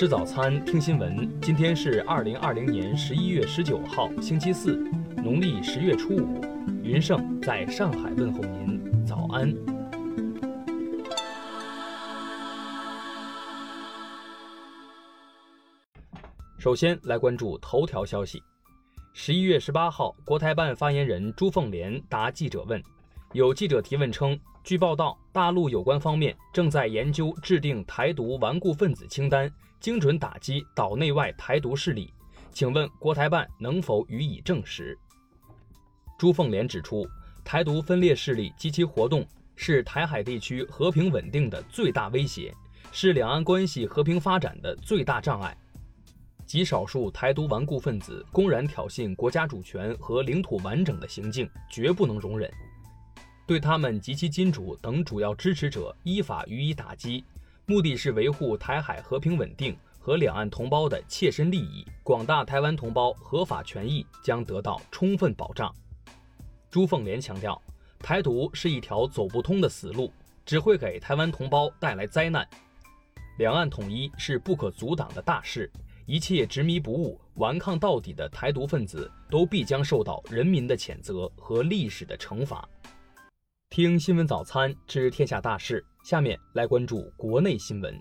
吃早餐，听新闻。今天是二零二零年十一月十九号，星期四，农历十月初五。云盛在上海问候您，早安。首先来关注头条消息。十一月十八号，国台办发言人朱凤莲答记者问，有记者提问称，据报道，大陆有关方面正在研究制定台独顽固分子清单。精准打击岛内外台独势力，请问国台办能否予以证实？朱凤莲指出，台独分裂势力及其活动是台海地区和平稳定的最大威胁，是两岸关系和平发展的最大障碍。极少数台独顽固分子公然挑衅国家主权和领土完整的行径，绝不能容忍，对他们及其金主等主要支持者依法予以打击。目的是维护台海和平稳定和两岸同胞的切身利益，广大台湾同胞合法权益将得到充分保障。朱凤莲强调，台独是一条走不通的死路，只会给台湾同胞带来灾难。两岸统一是不可阻挡的大事，一切执迷不悟、顽抗到底的台独分子都必将受到人民的谴责和历史的惩罚。听新闻早餐知天下大事。下面来关注国内新闻。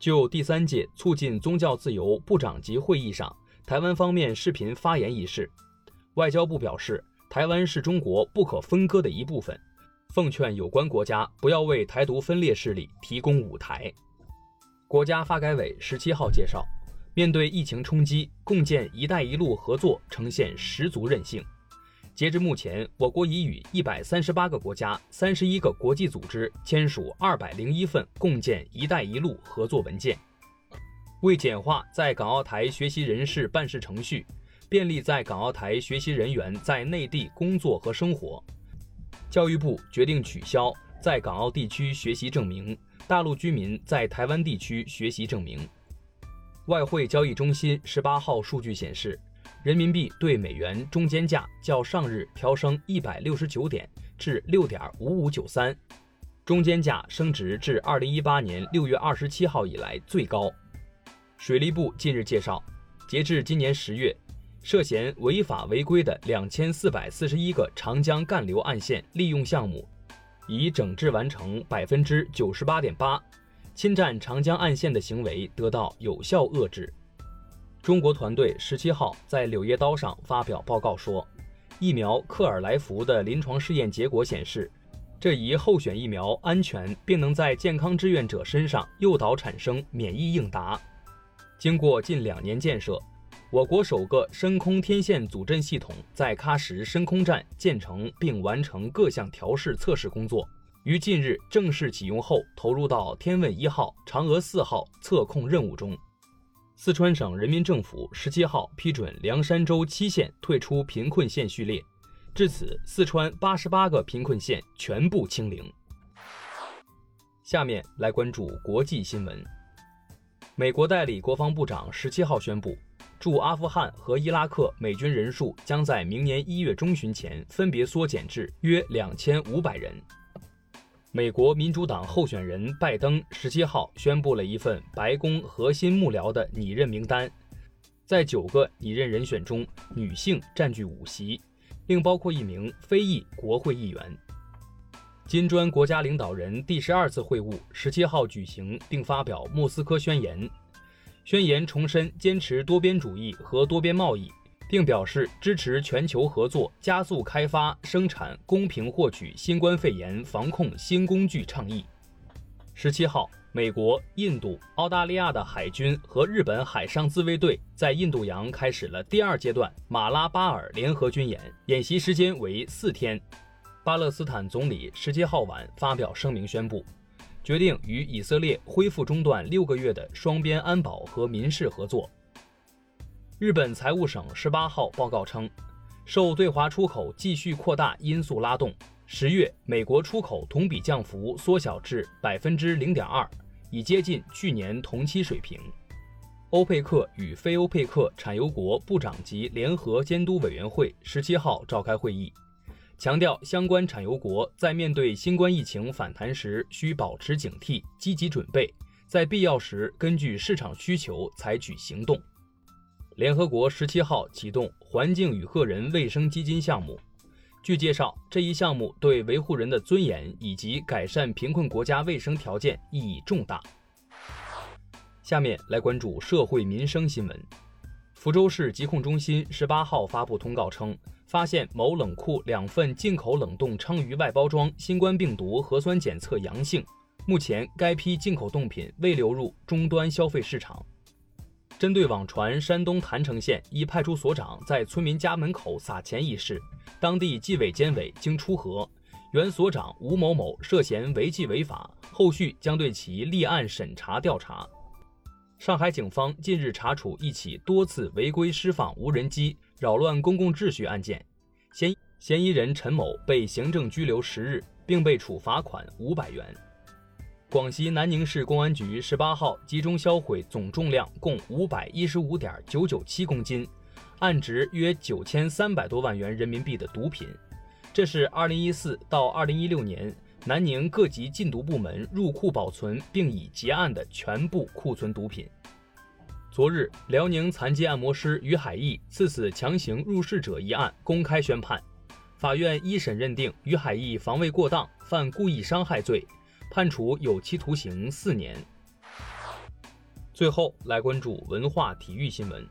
就第三届促进宗教自由部长级会议上，台湾方面视频发言一事，外交部表示，台湾是中国不可分割的一部分，奉劝有关国家不要为台独分裂势力提供舞台。国家发改委十七号介绍，面对疫情冲击，共建“一带一路”合作呈现十足韧性。截至目前，我国已与一百三十八个国家、三十一个国际组织签署二百零一份共建“一带一路”合作文件。为简化在港澳台学习人士办事程序，便利在港澳台学习人员在内地工作和生活，教育部决定取消在港澳地区学习证明、大陆居民在台湾地区学习证明。外汇交易中心十八号数据显示。人民币对美元中间价较上日调升一百六十九点，至六点五五九三，中间价升值至二零一八年六月二十七号以来最高。水利部近日介绍，截至今年十月，涉嫌违法违规的两千四百四十一个长江干流岸线利用项目，已整治完成百分之九十八点八，侵占长江岸线的行为得到有效遏制。中国团队十七号在《柳叶刀》上发表报告说，疫苗克尔来福的临床试验结果显示，这一候选疫苗安全，并能在健康志愿者身上诱导产生免疫应答。经过近两年建设，我国首个深空天线组阵系统在喀什深空站建成并完成各项调试测试工作，于近日正式启用后，投入到天问一号、嫦娥四号测控任务中。四川省人民政府十七号批准凉山州七县退出贫困县序列，至此，四川八十八个贫困县全部清零。下面来关注国际新闻。美国代理国防部长十七号宣布，驻阿富汗和伊拉克美军人数将在明年一月中旬前分别缩减至约两千五百人。美国民主党候选人拜登十七号宣布了一份白宫核心幕僚的拟任名单，在九个拟任人选中，女性占据五席，另包括一名非裔国会议员。金砖国家领导人第十二次会晤十七号举行，并发表莫斯科宣言，宣言重申坚持多边主义和多边贸易。并表示支持全球合作，加速开发、生产、公平获取新冠肺炎防控新工具倡议。十七号，美国、印度、澳大利亚的海军和日本海上自卫队在印度洋开始了第二阶段马拉巴尔联合军演，演习时间为四天。巴勒斯坦总理十七号晚发表声明宣布，决定与以色列恢复中断六个月的双边安保和民事合作。日本财务省十八号报告称，受对华出口继续扩大因素拉动，十月美国出口同比降幅缩小至百分之零点二，已接近去年同期水平。欧佩克与非欧佩克产油国部长级联合监督委员会十七号召开会议，强调相关产油国在面对新冠疫情反弹时需保持警惕、积极准备，在必要时根据市场需求采取行动。联合国十七号启动环境与个人卫生基金项目。据介绍，这一项目对维护人的尊严以及改善贫困国家卫生条件意义重大。下面来关注社会民生新闻。福州市疾控中心十八号发布通告称，发现某冷库两份进口冷冻鲳鱼外包装新冠病毒核酸检测阳性，目前该批进口冻品未流入终端消费市场。针对网传山东郯城县一派出所长在村民家门口撒钱一事，当地纪委监委经初核，原所长吴某某涉嫌违纪违法，后续将对其立案审查调查。上海警方近日查处一起多次违规释放无人机、扰乱公共秩序案件，嫌嫌疑人陈某被行政拘留十日，并被处罚款五百元。广西南宁市公安局十八号集中销毁总重量共五百一十五点九九七公斤，案值约九千三百多万元人民币的毒品。这是二零一四到二零一六年南宁各级禁毒部门入库保存并已结案的全部库存毒品。昨日，辽宁残疾按摩师于海义刺死强行入室者一案公开宣判，法院一审认定于海义防卫过当，犯故意伤害罪。判处有期徒刑四年。最后来关注文化体育新闻。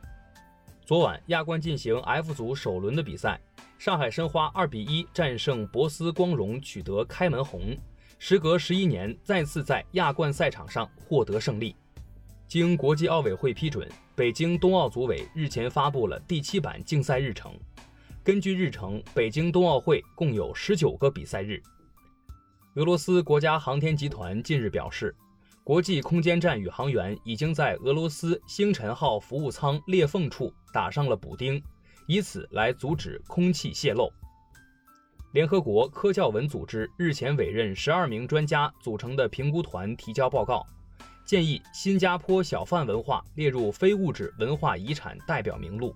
昨晚亚冠进行 F 组首轮的比赛，上海申花二比一战胜博斯光荣，取得开门红。时隔十一年，再次在亚冠赛场上获得胜利。经国际奥委会批准，北京冬奥组委日前发布了第七版竞赛日程。根据日程，北京冬奥会共有十九个比赛日。俄罗斯国家航天集团近日表示，国际空间站宇航员已经在俄罗斯星辰号服务舱裂缝处打上了补丁，以此来阻止空气泄漏。联合国科教文组织日前委任十二名专家组成的评估团提交报告，建议新加坡小贩文化列入非物质文化遗产代表名录。